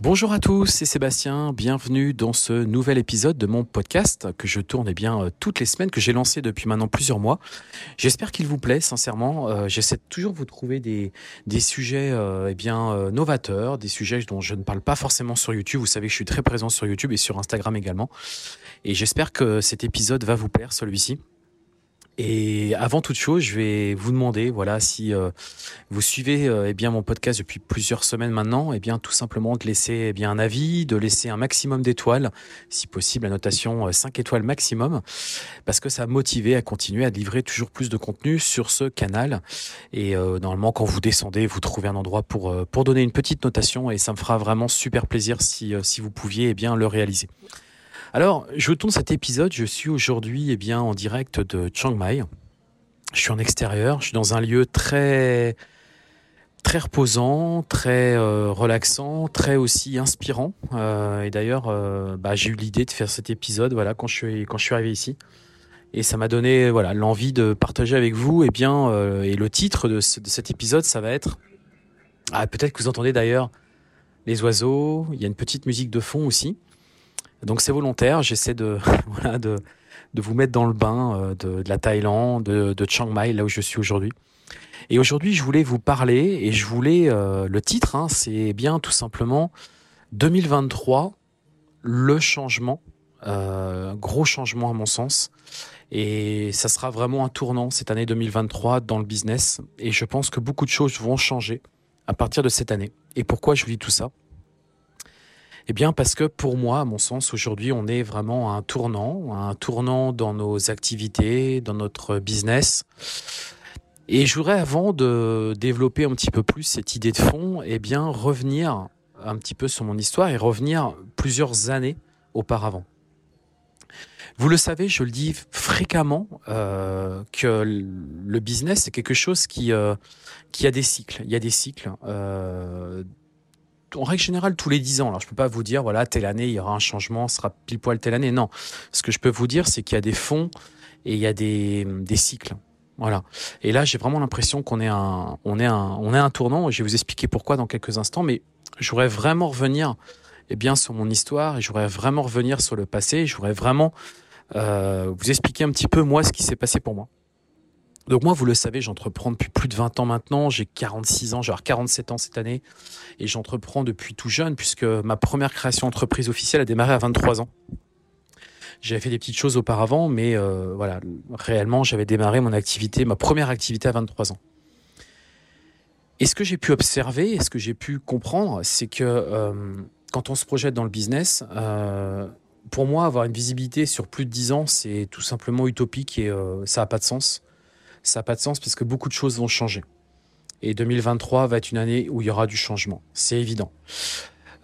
Bonjour à tous, c'est Sébastien, bienvenue dans ce nouvel épisode de mon podcast que je tourne eh bien euh, toutes les semaines, que j'ai lancé depuis maintenant plusieurs mois. J'espère qu'il vous plaît, sincèrement. Euh, j'essaie toujours de vous trouver des, des sujets euh, eh bien novateurs, des sujets dont je ne parle pas forcément sur YouTube. Vous savez que je suis très présent sur YouTube et sur Instagram également. Et j'espère que cet épisode va vous plaire, celui-ci. Et avant toute chose, je vais vous demander, voilà, si euh, vous suivez euh, eh bien mon podcast depuis plusieurs semaines maintenant, eh bien tout simplement de laisser eh bien un avis, de laisser un maximum d'étoiles, si possible la notation 5 euh, étoiles maximum, parce que ça a motivé à continuer à livrer toujours plus de contenu sur ce canal. Et normalement, quand vous descendez, vous trouvez un endroit pour pour donner une petite notation, et ça me fera vraiment super plaisir si si vous pouviez eh bien le réaliser. Alors, je tourne cet épisode. Je suis aujourd'hui eh bien, en direct de Chiang Mai. Je suis en extérieur. Je suis dans un lieu très, très reposant, très euh, relaxant, très aussi inspirant. Euh, et d'ailleurs, euh, bah, j'ai eu l'idée de faire cet épisode voilà, quand, je suis, quand je suis arrivé ici. Et ça m'a donné voilà, l'envie de partager avec vous. Et, eh bien, et le titre de, de, cet épisode, ça va être... Ah, peut-être que vous entendez d'ailleurs les oiseaux. Il y a une petite musique de fond aussi. Donc c'est volontaire, j'essaie de, de, vous mettre dans le bain euh, de, la Thaïlande, de, de, Chiang Mai, là où je suis aujourd'hui. Et aujourd'hui, je voulais vous parler, et je voulais, euh, le titre, hein, c'est bien tout simplement 2023, le changement, euh, gros changement à mon sens. Et ça sera vraiment un tournant cette année 2023 dans le business. Et je pense que beaucoup de choses vont changer à partir de cette année. Et pourquoi je vous dis tout ça? Eh bien, parce que pour moi, à mon sens, aujourd'hui, on est vraiment à un tournant, un tournant dans nos activités, dans notre business. Et je voudrais, avant de développer un petit peu plus cette idée de fond, eh bien, revenir un petit peu sur mon histoire et revenir plusieurs années auparavant. Vous le savez, je le dis fréquemment, euh, que le business, c'est quelque chose qui, euh, qui a des cycles. Il y a des cycles. Euh, en règle générale tous les 10 ans. Alors je peux pas vous dire voilà telle année il y aura un changement, sera pile poil telle année. Non, ce que je peux vous dire c'est qu'il y a des fonds et il y a des, des cycles. Voilà. Et là j'ai vraiment l'impression qu'on est un on est un on est un tournant. Je vais vous expliquer pourquoi dans quelques instants, mais je voudrais vraiment revenir eh bien sur mon histoire et je voudrais vraiment revenir sur le passé. Je voudrais vraiment euh, vous expliquer un petit peu moi ce qui s'est passé pour moi. Donc moi, vous le savez, j'entreprends depuis plus de 20 ans maintenant. J'ai 46 ans, j'ai 47 ans cette année. Et j'entreprends depuis tout jeune, puisque ma première création d'entreprise officielle a démarré à 23 ans. J'avais fait des petites choses auparavant, mais euh, voilà, réellement, j'avais démarré mon activité, ma première activité à 23 ans. Et ce que j'ai pu observer, et ce que j'ai pu comprendre, c'est que euh, quand on se projette dans le business, euh, pour moi, avoir une visibilité sur plus de 10 ans, c'est tout simplement utopique et ça n'a pas de sens ça n'a pas de sens parce que beaucoup de choses vont changer. Et 2023 va être une année où il y aura du changement, c'est évident.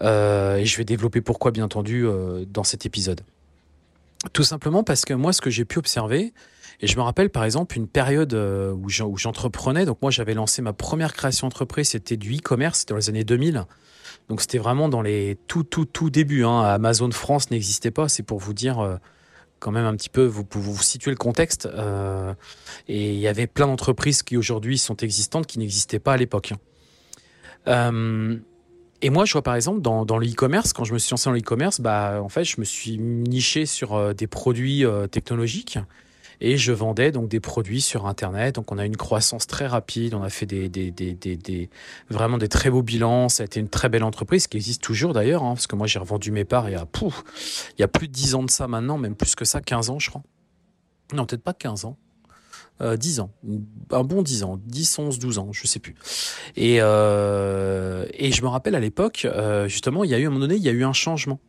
Euh, et je vais développer pourquoi, bien entendu, euh, dans cet épisode. Tout simplement parce que moi, ce que j'ai pu observer, et je me rappelle par exemple une période euh, où j'entreprenais, donc moi j'avais lancé ma première création d'entreprise, c'était du e-commerce, dans les années 2000. Donc c'était vraiment dans les tout, tout, tout débuts. Hein. Amazon France n'existait pas, c'est pour vous dire quand même un petit peu, vous pouvez vous situer le contexte. Euh, et il y avait plein d'entreprises qui aujourd'hui sont existantes qui n'existaient pas à l'époque. Euh, et moi, je vois par exemple dans, dans le e-commerce, quand je me suis lancé dans le e-commerce, bah, en fait, je me suis niché sur euh, des produits technologiques et je vendais donc des produits sur Internet. Donc on a une croissance très rapide, on a fait des, des, des, des, vraiment des très beaux bilans. Ça a été une très belle entreprise qui existe toujours d'ailleurs, hein, parce que moi j'ai revendu mes parts il y a, pouf, il y a plus de 10 ans de ça maintenant, même plus que ça, 15 ans je crois. Non, peut-être pas 15 ans. Euh, 10 ans, un bon 10 ans, 10, 11, 12 ans, je sais plus. Et, euh, et je me rappelle à l'époque, euh, justement, il y a eu à un moment donné, il y a eu un changement.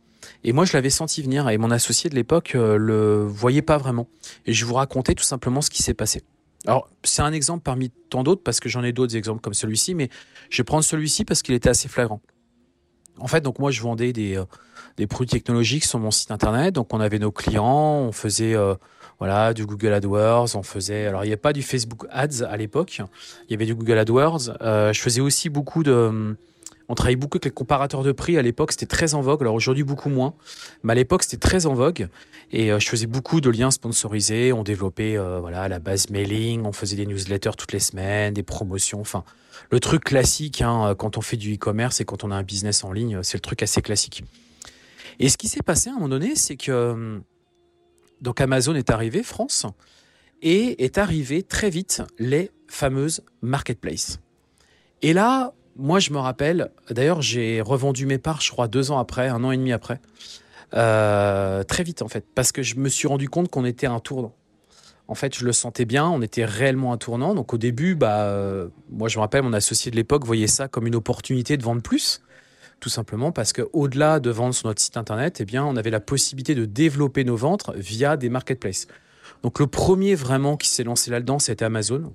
Et moi, je l'avais senti venir et mon associé de l'époque euh, le voyait pas vraiment. Et je vous raconter tout simplement ce qui s'est passé. Alors, c'est un exemple parmi tant d'autres parce que j'en ai d'autres exemples comme celui-ci, mais je vais prendre celui-ci parce qu'il était assez flagrant. En fait, donc moi, je vendais des, euh, produits technologiques sur mon site internet. Donc, on avait nos clients, on faisait euh, voilà du Google AdWords, on faisait. Alors, il n'y a pas du Facebook Ads à l'époque. Il y avait du Google AdWords. je faisais aussi beaucoup de on travaillait beaucoup avec les comparateurs de prix. À l'époque, c'était très en vogue. Alors aujourd'hui, beaucoup moins. Mais à l'époque, c'était très en vogue. Et euh, je faisais beaucoup de liens sponsorisés. On développait euh, voilà la base mailing. On faisait des newsletters toutes les semaines, des promotions. Enfin, le truc classique hein, quand on fait du e-commerce et quand on a un business en ligne, c'est le truc assez classique. Et ce qui s'est passé à un moment donné, c'est que donc Amazon est arrivé France et est arrivé très vite les fameuses marketplaces. Et là, moi, je me rappelle, d'ailleurs, j'ai revendu mes parts, je crois, deux ans après, un an et demi après. Euh, très vite, en fait, parce que je me suis rendu compte qu'on était un tournant. En fait, je le sentais bien, on était réellement un tournant. Donc, au début, bah, euh, moi, je me rappelle, mon associé de l'époque voyait ça comme une opportunité de vendre plus. Tout simplement parce qu'au-delà de vendre sur notre site internet, eh bien, on avait la possibilité de développer nos ventes via des marketplaces. Donc, le premier vraiment qui s'est lancé là-dedans, c'était Amazon.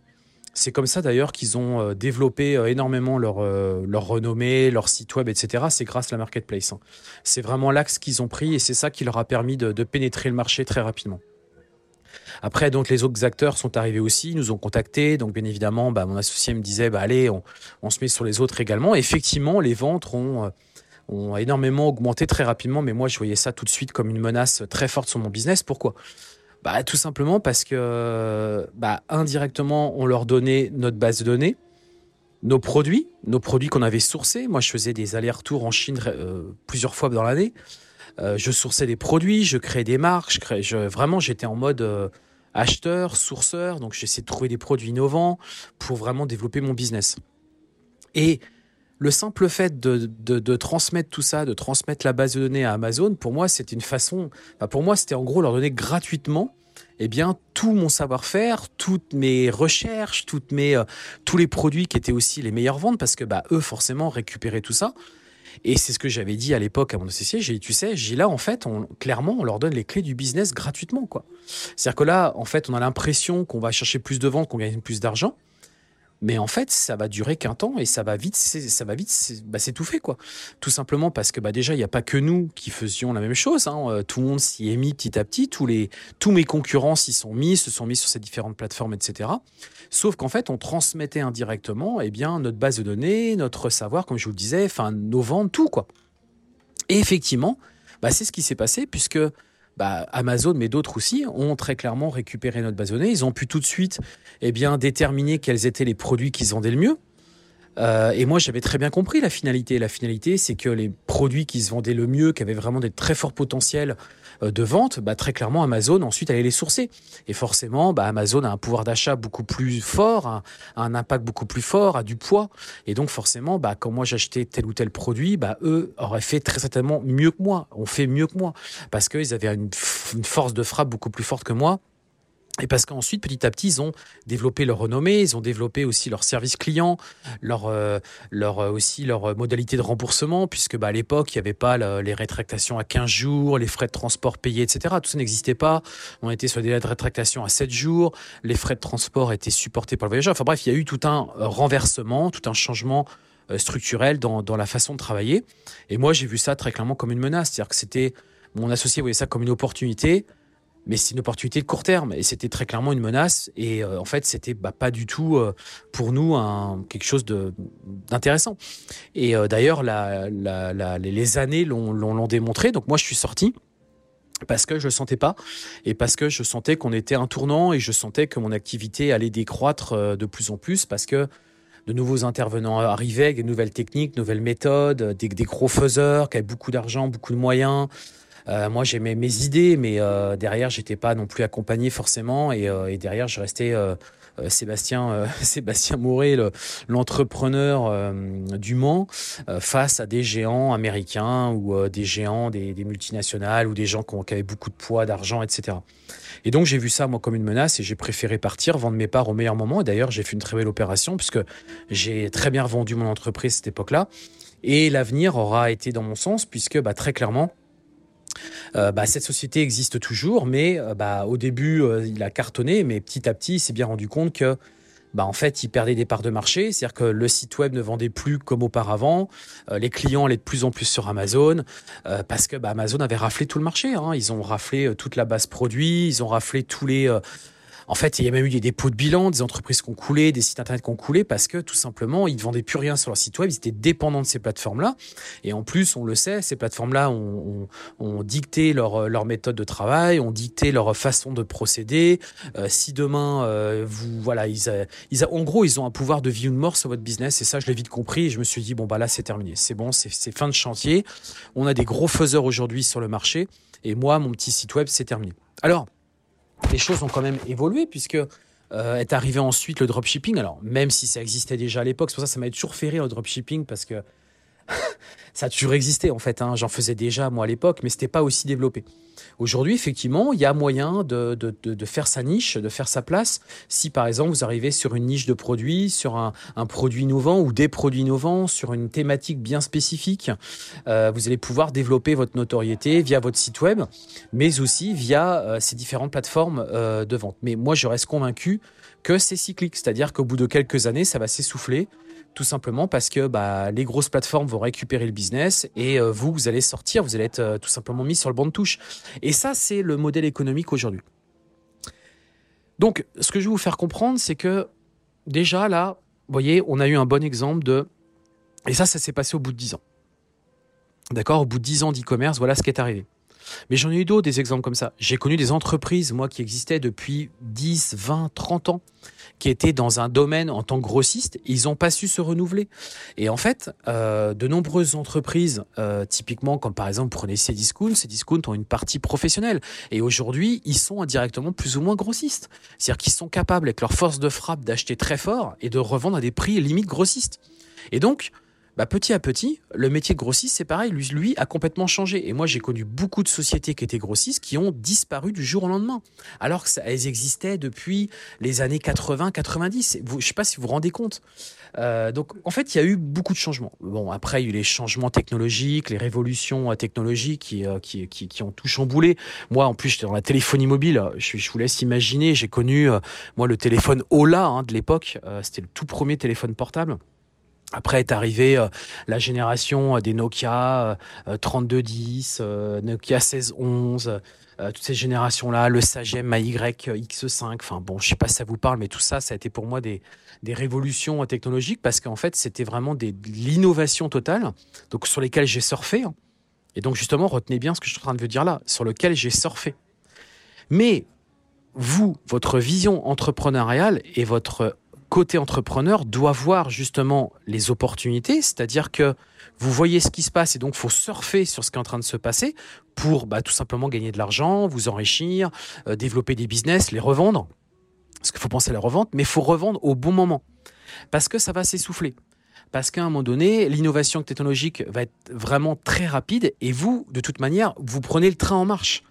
C'est comme ça d'ailleurs qu'ils ont euh, développé euh, énormément leur, euh, leur renommée, leur site web, etc. C'est grâce à la marketplace. Hein. C'est vraiment l'axe qu'ils ont pris et c'est ça qui leur a permis de, pénétrer le marché très rapidement. Après, donc les autres acteurs sont arrivés aussi, nous ont contactés. Donc bien évidemment, bah, mon associé me disait, bah, allez, on, se met sur les autres également. effectivement, les ventes ont énormément augmenté très rapidement, mais moi je voyais ça tout de suite comme une menace très forte sur mon business. Pourquoi? Bah, Tout simplement parce que bah, indirectement, on leur donnait notre base de données, nos produits, nos produits qu'on avait sourcés. Moi, je faisais des allers-retours en Chine euh, plusieurs fois dans l'année. Euh, je sourçais des produits, je créais des marques. Je vraiment, j'étais en mode euh, acheteur, sourceur. Donc, j'essayais de trouver des produits innovants pour vraiment développer mon business. Et le simple fait de, de, transmettre tout ça, de transmettre la base de données à Amazon, pour moi, c'était une façon. Pour moi, c'était en gros leur donner gratuitement eh bien tout mon savoir-faire, toutes mes recherches, toutes mes, euh, tous les produits qui étaient aussi les meilleures ventes, parce que bah, eux forcément récupéraient tout ça. Et c'est ce que j'avais dit à l'époque à mon associé. J'ai dit, tu sais, j'ai là en fait, clairement, on leur donne les clés du business gratuitement, quoi. C'est-à-dire que là, en fait, on a l'impression qu'on va chercher plus de ventes, qu'on gagne plus d'argent. Mais en fait, ça va durer qu'un temps et ça va vite, ça va vite bah, s'étouffer quoi. Tout simplement parce que bah, déjà il n'y a pas que nous qui faisions la même chose. Hein. Euh, tout le monde s'y est mis petit à petit. Tous les, tous mes concurrents s'y sont mis, se sont mis sur ces différentes plateformes, etc. Sauf qu'en fait, on transmettait indirectement, eh bien, notre base de données, notre savoir, comme je vous le disais, enfin, nos ventes, tout quoi. Et effectivement, bah, c'est ce qui s'est passé puisque bah, Amazon, mais d'autres aussi, ont très clairement récupéré notre base de. Ils ont pu tout de suite eh bien, déterminer quels étaient les produits qu'ils vendaient le mieux. Euh, et moi, j'avais très bien compris la finalité. La finalité, c'est que les produits qui se vendaient le mieux, qui avaient vraiment des très forts potentiels de vente, bah, très clairement, Amazon ensuite allait les sourcer. Et forcément, bah, Amazon a un pouvoir d'achat beaucoup plus fort, un impact beaucoup plus fort, a du poids. Et donc, forcément, bah, quand moi j'achetais tel ou tel produit, bah, eux auraient fait très certainement mieux que moi, ont fait mieux que moi, parce qu'ils avaient une force de frappe beaucoup plus forte que moi et parce qu'ensuite, petit à petit, ils ont développé leur renommée, ils ont développé aussi leur service client, leur, euh, leur euh, aussi leur modalité de remboursement, puisque bah, à l'époque, il n'y avait pas les rétractations à 15 jours, les frais de transport payés, etc. Tout ça n'existait pas. On était sur des délais de rétractation à 7 jours, les frais de transport étaient supportés par le voyageur. Enfin bref, il y a eu tout un renversement, tout un changement euh, structurel dans, dans la façon de travailler. Et moi, j'ai vu ça très clairement comme une menace. C'est-à-dire que c'était, mon associé voyait ça comme une opportunité mais c'est une opportunité de court terme et c'était très clairement une menace et euh, en fait c'était bah, pas du tout euh, pour nous quelque chose d'intéressant. Et euh, d'ailleurs les années l'ont démontré. Donc moi je suis sorti parce que je sentais pas et parce que je sentais qu'on était un tournant et je sentais que mon activité allait décroître de plus en plus parce que de nouveaux intervenants arrivaient avec des nouvelles techniques, nouvelles méthodes, des, des gros faiseurs qui avaient beaucoup d'argent, beaucoup de moyens, euh, moi, j'aimais mes idées, mais euh, derrière, j'étais pas non plus accompagné forcément. Et, euh, et derrière, je restais Sébastien, Sébastien Mouret, l'entrepreneur du Mans, face à des géants américains ou des géants des, des, multinationales ou des gens qui, qui avaient beaucoup de poids, d'argent, etc. Et donc, j'ai vu ça, moi, comme une menace et j'ai préféré partir, vendre mes parts au meilleur moment. Et d'ailleurs, j'ai fait une très belle opération puisque j'ai très bien vendu mon entreprise à cette époque-là. Et l'avenir aura été dans mon sens puisque, bah, très clairement, bah, cette société existe toujours, mais bah, au début, il a cartonné, mais petit à petit, il s'est bien rendu compte que bah en fait, ils perdaient des parts de marché, c'est-à-dire que le site web ne vendait plus comme auparavant, euh, les clients allaient de plus en plus sur Amazon, euh, parce que Amazon avait raflé tout le marché, hein. ils ont raflé euh, toute la base produit, ils ont raflé tous les... En fait, il y a même eu des dépôts de bilan, des entreprises qui ont coulé, des sites internet qui ont coulé parce que tout simplement, ils ne vendaient plus rien sur leur site web, ils étaient dépendants de ces plateformes-là. Et en plus, on le sait, ces plateformes-là ont, dicté leur, leur méthode de travail, ont dicté leur façon de procéder. Euh, si demain, euh, vous, voilà, ils, ils, en gros, ils ont un pouvoir de vie ou de mort sur votre business. Et ça, je l'ai vite compris. Et je me suis dit, bon, bah là, c'est terminé. C'est bon, c'est fin de chantier. On a des gros faiseurs aujourd'hui sur le marché. Et moi, mon petit site web, c'est terminé. Alors, les choses ont quand même évolué puisque euh, est arrivé ensuite le dropshipping. Alors, même si ça existait déjà à l'époque, c'est pour ça que ça m'a toujours fait rire le dropshipping parce que ça a toujours existé en fait. Hein. J'en faisais déjà moi à l'époque, mais c'était pas aussi développé. Aujourd'hui, effectivement, il y a moyen de, faire sa niche, de faire sa place. Si par exemple vous arrivez sur une niche de produit, sur un, un produit innovant ou des produits innovants, sur une thématique bien spécifique, euh, vous allez pouvoir développer votre notoriété via votre site web, mais aussi via euh, ces différentes plateformes euh, de vente. Mais moi, je reste convaincu que c'est cyclique, c'est-à-dire qu'au bout de quelques années, ça va s'essouffler tout simplement parce que bah, les grosses plateformes vont récupérer le business et euh, vous, vous allez sortir, vous allez être euh, tout simplement mis sur le banc de touche. Et ça, c'est le modèle économique aujourd'hui. Donc, ce que je vais vous faire comprendre, c'est que déjà là, vous voyez, on a eu un bon exemple de... Et ça, ça s'est passé au bout de 10 ans. D'accord? Au bout de 10 ans d'e-commerce, voilà ce qui est arrivé. Mais j'en ai eu d'autres, des exemples comme ça. J'ai connu des entreprises, moi, qui existaient depuis 10, 20, 30 ans, qui étaient dans un domaine en tant que grossiste, ils n'ont pas su se renouveler. Et en fait, euh, de nombreuses entreprises, euh, typiquement comme par exemple prenez Cdiscount, Cdiscount ont une partie professionnelle. Et aujourd'hui, ils sont indirectement plus ou moins grossistes. C'est-à-dire qu'ils sont capables, avec leur force de frappe, d'acheter très fort et de revendre à des prix limite grossistes. Et donc, bah, petit à petit, le métier de grossiste, c'est pareil, lui, a complètement changé. Et moi, j'ai connu beaucoup de sociétés qui étaient grossistes qui ont disparu du jour au lendemain, alors qu'elles existaient depuis les années 80-90. Je ne sais pas si vous vous rendez compte. Euh, donc, en fait, il y a eu beaucoup de changements. Bon, après, il y a eu les changements technologiques, les révolutions euh, technologiques qui, euh, qui, ont tout chamboulé. Moi, en plus, j'étais dans la téléphonie mobile. Je, vous laisse imaginer. J'ai connu, moi, le téléphone Ola hein, de l'époque. C'était le tout premier téléphone portable. Après est arrivée euh, la génération euh, des Nokia 3210, euh, Nokia 1611, toutes ces générations-là, le Sagem AY X5. Enfin bon, je sais pas si ça vous parle, mais tout ça, ça a été pour moi des, des révolutions technologiques parce qu'en fait, c'était vraiment des, de l'innovation totale, donc sur lesquelles j'ai surfé. Hein. Et donc justement, retenez bien ce que je suis en train de vous dire là, sur lequel j'ai surfé. Mais vous, votre vision entrepreneuriale et votre côté entrepreneur doit voir justement les opportunités, c'est-à-dire que vous voyez ce qui se passe et donc faut surfer sur ce qui est en train de se passer pour bah, tout simplement gagner de l'argent, vous enrichir, euh, développer des business, les revendre. Parce qu'il faut penser à la revente, mais il faut revendre au bon moment. Parce que ça va s'essouffler. Parce qu'à un moment donné, l'innovation technologique va être vraiment très rapide et vous, de toute manière, vous prenez le train en marche.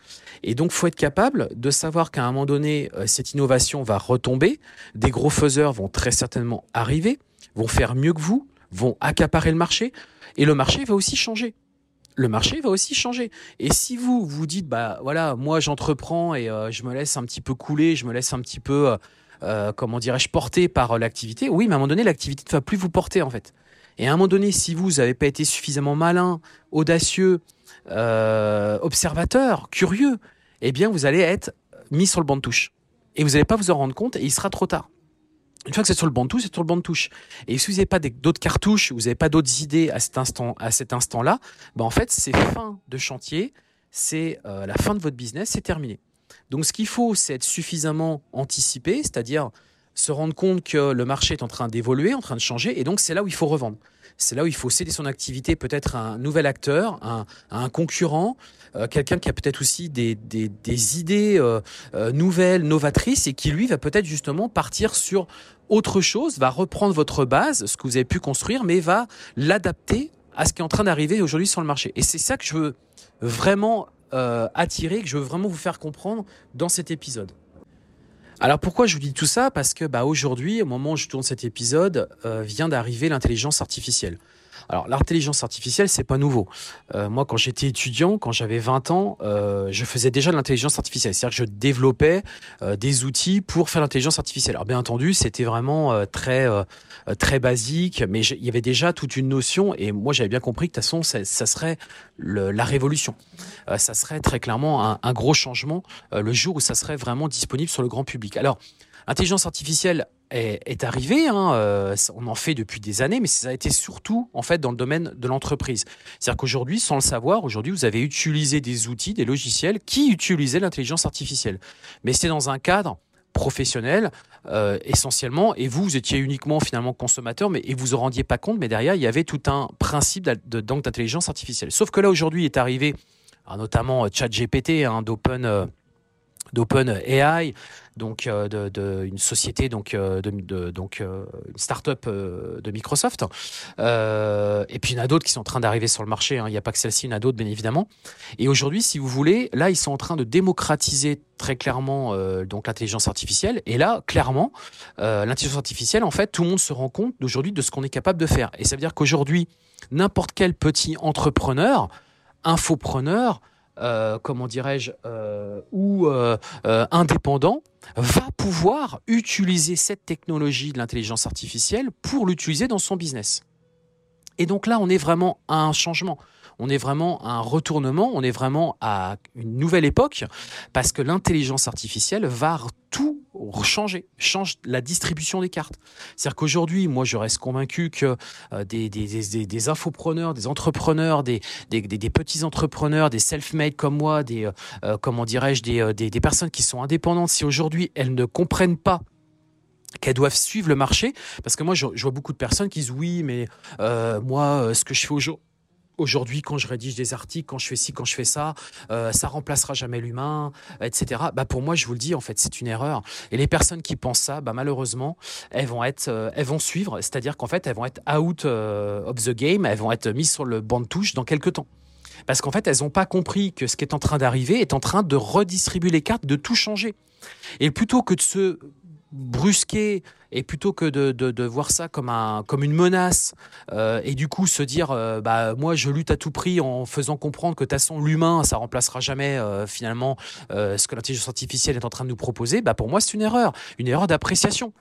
Et donc, faut être capable de savoir qu'à un moment donné, euh, cette innovation va retomber. Des gros faiseurs vont très certainement arriver, vont faire mieux que vous, vont accaparer le marché, et le marché va aussi changer. Le marché va aussi changer. Et si vous vous dites, bah voilà, moi j'entreprends et euh, je me laisse un petit peu couler, je me laisse un petit peu, euh, comment dirais-je, porter par l'activité. Oui, mais à un moment donné, l'activité ne va plus vous porter en fait. Et à un moment donné, si vous n'avez pas été suffisamment malin, audacieux, euh, observateur, curieux, eh bien, vous allez être mis sur le banc de touche. Et vous n'allez pas vous en rendre compte et il sera trop tard. Une fois que c'est sur le banc de touche, c'est sur le banc de touche. Et si vous n'avez pas d'autres cartouches, vous n'avez pas d'autres idées à cet instant, à cet instant-là, ben en fait, c'est fin de chantier, c'est euh, la fin de votre business, c'est terminé. Donc, ce qu'il faut, c'est être suffisamment anticipé, c'est-à-dire se rendre compte que le marché est en train d'évoluer, en train de changer, et donc c'est là où il faut revendre. C'est là où il faut céder son activité peut-être à un nouvel acteur, à un, concurrent, euh, quelqu'un qui a peut-être aussi des, idées euh, euh, nouvelles, novatrices, et qui lui va peut-être justement partir sur autre chose, va reprendre votre base, ce que vous avez pu construire, mais va l'adapter à ce qui est en train d'arriver aujourd'hui sur le marché. Et c'est ça que je veux vraiment attirer, que je veux vraiment vous faire comprendre dans cet épisode. Alors pourquoi je vous dis tout ça? Parce que bah, aujourd'hui, au moment où je tourne cet épisode, euh, vient d'arriver l'intelligence artificielle. Alors, l'intelligence artificielle, c'est pas nouveau. Euh, moi, quand j'étais étudiant, quand j'avais 20 ans, euh, je faisais déjà de l'intelligence artificielle. C'est-à-dire que je développais euh, des outils pour faire l'intelligence artificielle. Alors, bien entendu, c'était vraiment très très basique, mais il y avait déjà toute une notion. Et moi, j'avais bien compris que de toute façon, ça, serait la révolution. Ça serait très clairement un, un gros changement le jour où ça serait vraiment disponible sur le grand public. Alors, L'intelligence artificielle est, arrivée, hein, euh, on en fait depuis des années, mais ça a été surtout en fait dans le domaine de l'entreprise. C'est-à-dire qu'aujourd'hui, sans le savoir, aujourd'hui, vous avez utilisé des outils, des logiciels qui utilisaient l'intelligence artificielle, mais c'est dans un cadre professionnel euh, essentiellement et vous vous étiez uniquement finalement consommateur mais et vous vous rendiez pas compte mais derrière il y avait tout un principe d'intelligence artificielle sauf que là aujourd'hui est arrivé notamment ChatGPT hein, d'Open euh, d'Open AI, donc euh, de, une société donc euh, de, donc euh, une start-up de Microsoft. Et puis il y en a d'autres qui sont en train d'arriver sur le marché. Hein. Il n'y a pas que celle-ci, il y en a d'autres bien évidemment. Et aujourd'hui, si vous voulez, là ils sont en train de démocratiser très clairement donc l'intelligence artificielle. Et là, clairement, l'intelligence artificielle, en fait, tout le monde se rend compte d'aujourd'hui de ce qu'on est capable de faire. Et ça veut dire qu'aujourd'hui, n'importe quel petit entrepreneur, infopreneur, euh, comment dirais-je, euh, ou euh, indépendant, va pouvoir utiliser cette technologie de l'intelligence artificielle pour l'utiliser dans son business. Et donc là, on est vraiment à un changement on est vraiment à un retournement, on est vraiment à une nouvelle époque, parce que l'intelligence artificielle va tout changer, change la distribution des cartes. C'est-à-dire qu'aujourd'hui, moi, je reste convaincu que euh, des, des, des, des, infopreneurs, des entrepreneurs, des, petits entrepreneurs, des self-made comme moi, des, euh, euh comment dirais-je, des, euh, des, personnes qui sont indépendantes, si aujourd'hui elles ne comprennent pas qu'elles doivent suivre le marché, parce que moi je, vois beaucoup de personnes qui disent oui, mais moi ce que je fais aujourd'hui aujourd'hui, quand je rédige des articles, quand je fais ci, quand je fais ça, euh, ça remplacera jamais l'humain, etc. Bah pour moi, je vous le dis, en fait, c'est une erreur. Et les personnes qui pensent ça, bah malheureusement, elles vont être, euh, elles vont suivre, c'est-à-dire qu'en fait, elles vont être out euh, of the game, elles vont être mises sur le banc de touche dans quelques temps. Parce qu'en fait, elles n'ont pas compris que ce qui est en train d'arriver est en train de redistribuer les cartes, de tout changer. Et plutôt que de se brusquer et plutôt que de, de, voir ça comme, un, comme une menace euh, et du coup se dire euh, bah moi je lutte à tout prix en faisant comprendre que de toute façon l'humain ça remplacera jamais euh, finalement ce que l'intelligence artificielle est en train de nous proposer bah pour moi c'est une erreur. Une erreur d'appréciation.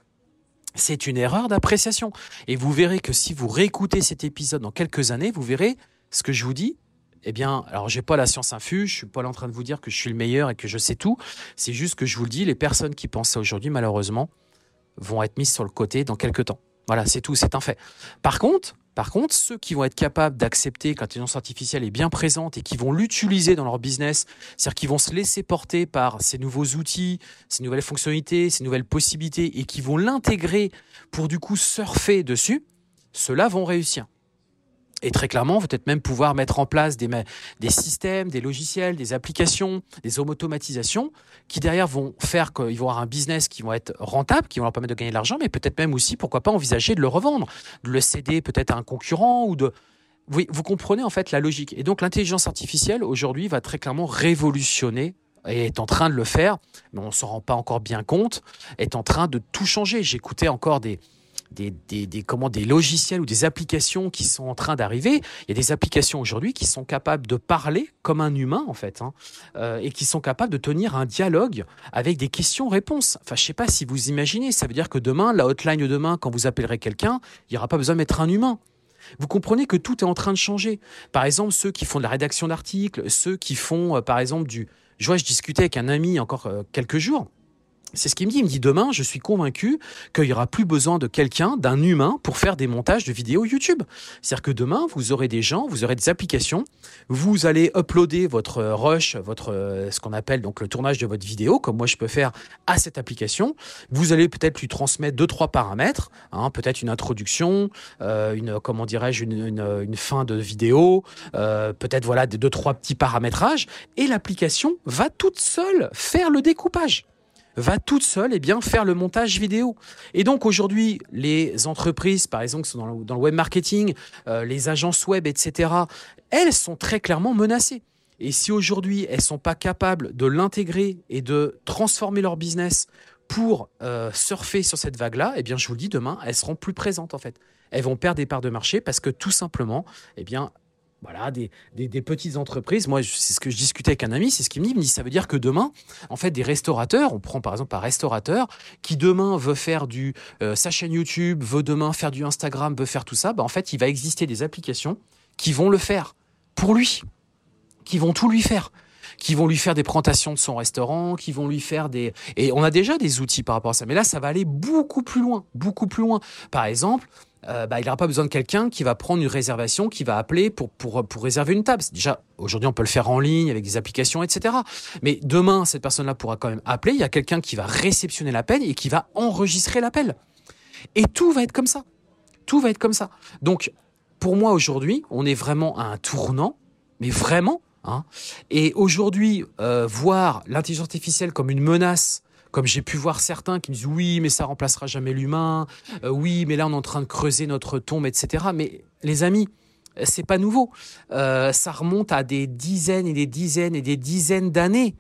C'est une erreur d'appréciation. Et vous verrez que si vous réécoutez cet épisode dans quelques années vous verrez ce que je vous dis eh bien, alors j'ai pas la science infuse, je suis pas en train de vous dire que je suis le meilleur et que je sais tout. C'est juste que je vous le dis, les personnes qui pensent ça aujourd'hui, malheureusement, vont être mises sur le côté dans quelques temps. Voilà, c'est tout, c'est un fait. Par contre, par contre, ceux qui vont être capables d'accepter que l'intelligence artificielle est bien présente et qui vont l'utiliser dans leur business, c'est-à-dire qui vont se laisser porter par ces nouveaux outils, ces nouvelles fonctionnalités, ces nouvelles possibilités et qui vont l'intégrer pour du coup surfer dessus, ceux-là vont réussir. Et très clairement, peut-être même pouvoir mettre en place des, des systèmes, des logiciels, des applications, des automatisations qui derrière vont faire qu'ils vont avoir un business qui vont être rentable, qui vont leur permettre de gagner de l'argent, mais peut-être même aussi, pourquoi pas, envisager de le revendre, de le céder peut-être à un concurrent ou de... Vous, vous comprenez en fait la logique. Et donc l'intelligence artificielle aujourd'hui va très clairement révolutionner et est en train de le faire, mais on ne s'en rend pas encore bien compte, est en train de tout changer. J'écoutais encore des, des, des, comment, des logiciels ou des applications qui sont en train d'arriver. Il y a des applications aujourd'hui qui sont capables de parler comme un humain, en fait, hein, euh, et qui sont capables de tenir un dialogue avec des questions-réponses. Enfin, je sais pas si vous imaginez, ça veut dire que demain, la hotline de demain, quand vous appellerez quelqu'un, il n'y aura pas besoin de mettre un humain. Vous comprenez que tout est en train de changer. Par exemple, ceux qui font de la rédaction d'articles, ceux qui font, euh, par exemple, du... Je vois, je discutais avec un ami encore euh, quelques jours c'est ce qu'il me dit. Il me dit demain, je suis convaincu qu'il y aura plus besoin de quelqu'un, d'un humain, pour faire des montages de vidéos YouTube. C'est-à-dire que demain, vous aurez des gens, vous aurez des applications, vous allez uploader votre rush, votre ce qu'on appelle donc le tournage de votre vidéo, comme moi je peux faire à cette application. Vous allez peut-être lui transmettre deux trois paramètres, hein, peut-être une introduction, euh, une comment dirais-je, une, une, une, fin de vidéo, euh, peut-être voilà des deux trois petits paramétrages, et l'application va toute seule faire le découpage va toute seule et eh bien, faire le montage vidéo. Et donc aujourd'hui, les entreprises, par exemple, qui sont dans le, web marketing, euh, les agences web, etc., elles sont très clairement menacées. Et si aujourd'hui, elles sont pas capables de l'intégrer et de transformer leur business pour euh, surfer sur cette vague-là, eh bien, je vous le dis, demain, elles seront plus présentes en fait. Elles vont perdre des parts de marché parce que tout simplement, eh bien, voilà, des, petites entreprises. Moi, c'est ce que je discutais avec un ami, c'est ce qu'il me dit. Il me dit, ça veut dire que demain, en fait, des restaurateurs, on prend par exemple un restaurateur qui demain veut faire du euh, sa chaîne YouTube, veut demain faire du Instagram, veut faire tout ça, bah, en fait, il va exister des applications qui vont le faire pour lui, qui vont tout lui faire qui vont lui faire des présentations de son restaurant, qui vont lui faire des... Et on a déjà des outils par rapport à ça. Mais là, ça va aller beaucoup plus loin, beaucoup plus loin. Par exemple, euh, bah, il n'aura pas besoin de quelqu'un qui va prendre une réservation, qui va appeler pour, pour, pour réserver une table. Déjà, aujourd'hui, on peut le faire en ligne avec des applications, etc. Mais demain, cette personne-là pourra quand même appeler. Il y a quelqu'un qui va réceptionner l'appel et qui va enregistrer l'appel. Et tout va être comme ça. Tout va être comme ça. Donc, pour moi, aujourd'hui, on est vraiment à un tournant, mais vraiment. Hein. Et aujourd'hui, euh, voir l'intelligence artificielle comme une menace comme j'ai pu voir certains qui me disent oui, mais ça remplacera jamais l'humain. Euh, oui, mais là on est en train de creuser notre tombe, etc. Mais les amis, c'est pas nouveau. Euh, ça remonte à des dizaines et des dizaines et des dizaines d'années.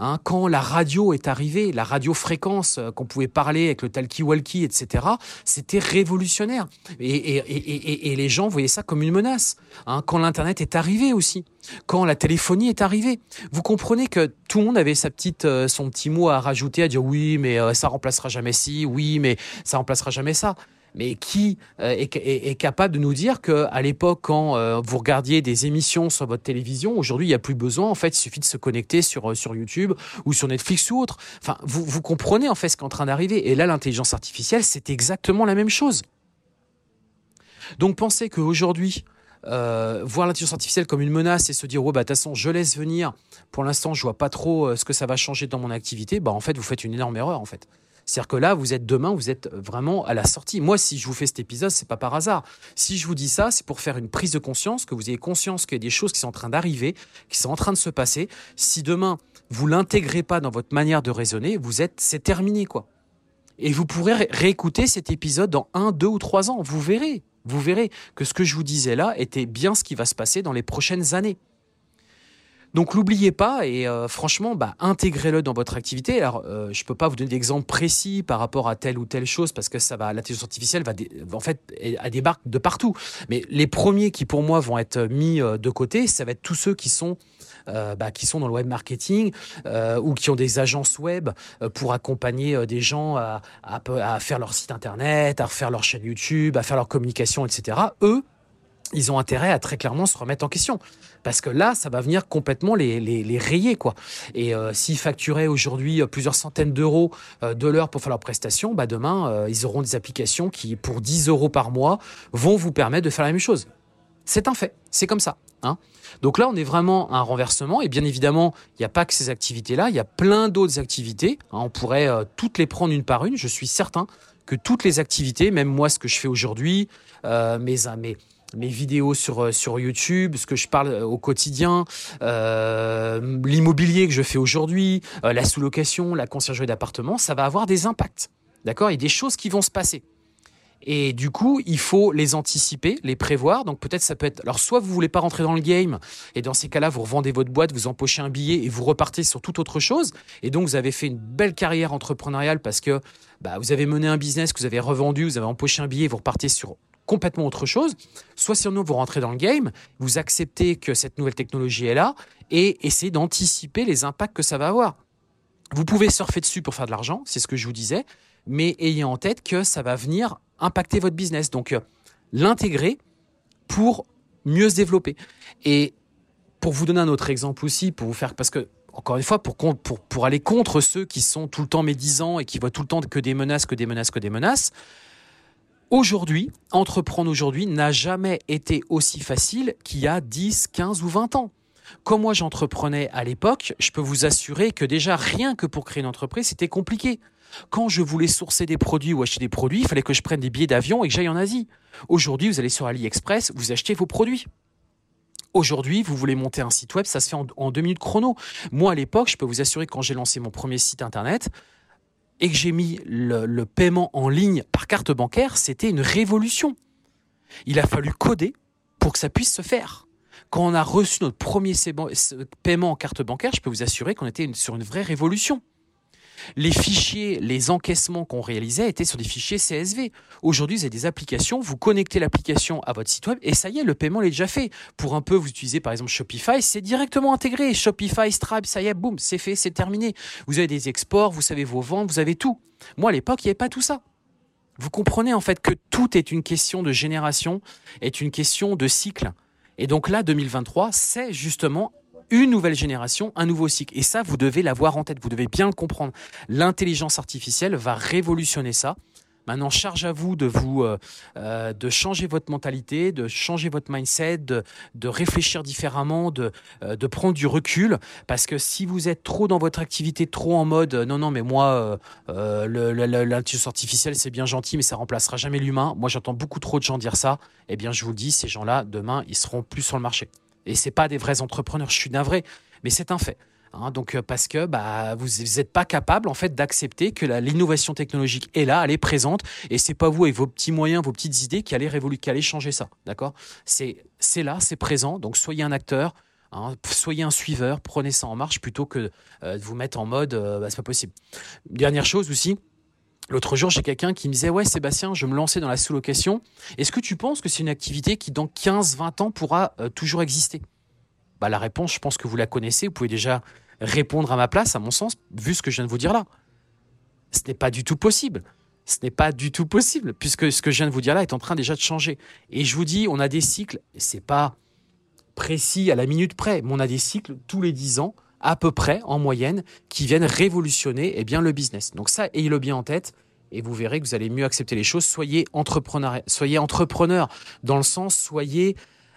Hein, quand la radio est arrivée, la radiofréquence euh, qu'on pouvait parler avec le talkie-walkie, etc., c'était révolutionnaire. Et, les gens voyaient ça comme une menace. Hein, quand l'Internet est arrivé aussi, quand la téléphonie est arrivée, vous comprenez que tout le monde avait sa petite, euh, son petit mot à rajouter, à dire oui, mais euh, ça remplacera jamais ci, oui, mais ça remplacera jamais ça mais qui euh, est, capable de nous dire que à l'époque, quand euh, vous regardiez des émissions sur votre télévision, aujourd'hui, il n'y a plus besoin. En fait, il suffit de se connecter sur, euh, sur YouTube ou sur Netflix ou autre. Enfin, vous, vous comprenez en fait ce qui est en train d'arriver. Et là, l'intelligence artificielle, c'est exactement la même chose. Donc, pensez qu'aujourd'hui, voir l'intelligence artificielle comme une menace et se dire, ouais, bah, de toute façon, je laisse venir. Pour l'instant, je vois pas trop ce que ça va changer dans mon activité. Bah, en fait, vous faites une énorme erreur, en fait. C'est-à-dire que là, vous êtes demain, vous êtes vraiment à la sortie. Moi, si je vous fais cet épisode, c'est pas par hasard. Si je vous dis ça, c'est pour faire une prise de conscience, que vous ayez conscience qu'il y a des choses qui sont en train d'arriver, qui sont en train de se passer. Si demain, vous l'intégrez pas dans votre manière de raisonner, vous êtes, c'est terminé, quoi. Et vous pourrez réécouter cet épisode dans un, deux ou trois ans. Vous verrez, vous verrez que ce que je vous disais là était bien ce qui va se passer dans les prochaines années. Donc l'oubliez pas et euh, franchement, bah, intégrez-le dans votre activité. Alors, euh, je peux pas vous donner d'exemples précis par rapport à telle ou telle chose parce que ça va, l'intelligence artificielle va, en fait, elle débarque de partout. Mais les premiers qui pour moi vont être mis euh, de côté, ça va être tous ceux qui sont bah, qui sont dans le web marketing ou qui ont des agences web pour accompagner des gens à, à, à, faire leur site internet, à refaire leur chaîne YouTube, à faire leur communication, etc. Eux, ils ont intérêt à très clairement se remettre en question. Parce que là, ça va venir complètement les, les, rayer. quoi. Et euh, s'ils facturaient aujourd'hui euh, plusieurs centaines d'euros euh, de l'heure pour faire leurs prestations, bah demain, ils auront des applications qui, pour 10 euros par mois, vont vous permettre de faire la même chose. C'est un fait, c'est comme ça. Hein. Donc là, on est vraiment à un renversement. Et bien évidemment, il n'y a pas que ces activités-là, il y a plein d'autres activités. Hein. On pourrait toutes les prendre une par une. Je suis certain que toutes les activités, même moi, ce que je fais aujourd'hui, mes, mes, mes vidéos sur euh, sur YouTube, ce que je parle euh, au quotidien, euh, l'immobilier que je fais aujourd'hui, la sous-location, la conciergerie d'appartement, ça va avoir des impacts. D'accord a des choses qui vont se passer. Et du coup, il faut les anticiper, les prévoir. Donc peut-être ça peut être. Alors soit vous voulez pas rentrer dans le game, et dans ces cas-là, vous revendez votre boîte, vous empochez un billet et vous repartez sur toute autre chose. Et donc vous avez fait une belle carrière entrepreneuriale parce que bah, vous avez mené un business que vous avez revendu, vous avez empoché un billet, vous repartez sur complètement autre chose. Soit sinon, vous rentrez dans le game, vous acceptez que cette nouvelle technologie est là et essayez d'anticiper les impacts que ça va avoir. Vous pouvez surfer dessus pour faire de l'argent, c'est ce que je vous disais, mais ayez en tête que ça va venir impacter votre business. Donc, euh, l'intégrer pour mieux se développer. Et pour vous donner un autre exemple aussi, pour vous faire, parce que encore une fois, pour, pour, pour aller contre ceux qui sont tout le temps médisants et qui voient tout le temps que des menaces, que des menaces, que des menaces, Aujourd'hui, entreprendre aujourd'hui n'a jamais été aussi facile qu'il y a 10, 15 ou 20 ans. Comme moi j'entreprenais à l'époque, je peux vous assurer que déjà rien que pour créer une entreprise, c'était compliqué. Quand je voulais sourcer des produits ou acheter des produits, il fallait que je prenne des billets d'avion et que j'aille en Asie. Aujourd'hui, vous allez sur AliExpress, vous achetez vos produits. Aujourd'hui, vous voulez monter un site web, ça se fait en, en deux minutes chrono. Moi, à l'époque, je peux vous assurer quand j'ai lancé mon premier site internet, et que j'ai mis le, paiement en ligne par carte bancaire, c'était une révolution. Il a fallu coder pour que ça puisse se faire. Quand on a reçu notre premier paiement en carte bancaire, je peux vous assurer qu'on était sur une vraie révolution. Les fichiers, les encaissements qu'on réalisait étaient sur des fichiers CSV. Aujourd'hui, vous avez des applications, vous connectez l'application à votre site web et ça y est, le paiement est déjà fait. Pour un peu, vous utilisez par exemple Shopify, c'est directement intégré. Shopify, Stripe, ça y est, boum, c'est fait, c'est terminé. Vous avez des exports, vous savez vos ventes, vous avez tout. Moi, à l'époque, il n'y avait pas tout ça. Vous comprenez en fait que tout est une question de génération, est une question de cycle. Et donc là, 2023, c'est justement une nouvelle génération, un nouveau cycle. Et ça, vous devez l'avoir en tête, vous devez bien le comprendre. L'intelligence artificielle va révolutionner ça. Maintenant, charge à vous de vous euh, euh, de changer votre mentalité, de changer votre mindset, de, réfléchir différemment, de, euh, de prendre du recul. Parce que si vous êtes trop dans votre activité, trop en mode non, non, mais moi, l'intelligence artificielle, c'est bien gentil, mais ça remplacera jamais l'humain. Moi, j'entends beaucoup trop de gens dire ça. Eh bien, je vous le dis, ces gens-là, demain, ils seront plus sur le marché. Et c'est pas des vrais entrepreneurs, je suis navré, mais c'est un fait. Hein. donc euh, parce que bah, vous n'êtes pas capable en fait d'accepter que l'innovation technologique est là, elle est présente, et c'est pas vous avec vos petits moyens, vos petites idées qui allez révoluer, qui allez changer ça, d'accord? C'est c'est là, c'est présent. Donc soyez un acteur, hein, soyez un suiveur, prenez ça en marche plutôt que euh, de vous mettre en mode euh, bah, c'est pas possible. Dernière chose aussi. L'autre jour, j'ai quelqu'un qui me disait Ouais, Sébastien, je me lançais dans la sous-location. Est-ce que tu penses que c'est une activité qui, dans 15-20 ans, pourra euh, toujours exister? Bah, La réponse, je pense que vous la connaissez. Vous pouvez déjà répondre à ma place, à mon sens, vu ce que je viens de vous dire là. Ce n'est pas du tout possible. Ce n'est pas du tout possible, puisque ce que je viens de vous dire là est en train déjà de changer. Et je vous dis, on a des cycles, c'est pas précis à la minute près, mais on a des cycles tous les 10 ans à peu près en moyenne qui viennent révolutionner eh bien, le business. Donc ça, ayez-le bien en tête et vous verrez que vous allez mieux accepter les choses. Soyez entrepreneur, soyez entrepreneur dans le sens, soyez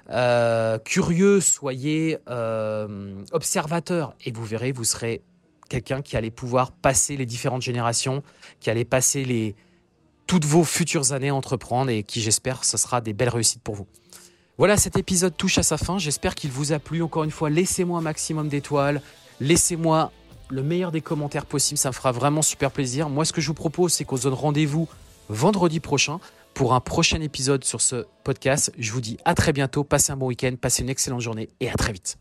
euh, curieux, soyez euh, observateur et vous verrez, vous serez quelqu'un qui allait pouvoir passer les différentes générations, qui allait passer les, toutes vos futures années à entreprendre et qui, j'espère, ce sera des belles réussites pour vous. Voilà, cet épisode touche à sa fin. J'espère qu'il vous a plu. Encore une fois, laissez-moi un maximum d'étoiles. Laissez-moi le meilleur des commentaires possible. Ça me fera vraiment super plaisir. Moi, ce que je vous propose, c'est qu'on se donne rendez-vous vendredi prochain pour un prochain épisode sur ce podcast. Je vous dis à très bientôt. Passez un bon week-end, passez une excellente journée et à très vite.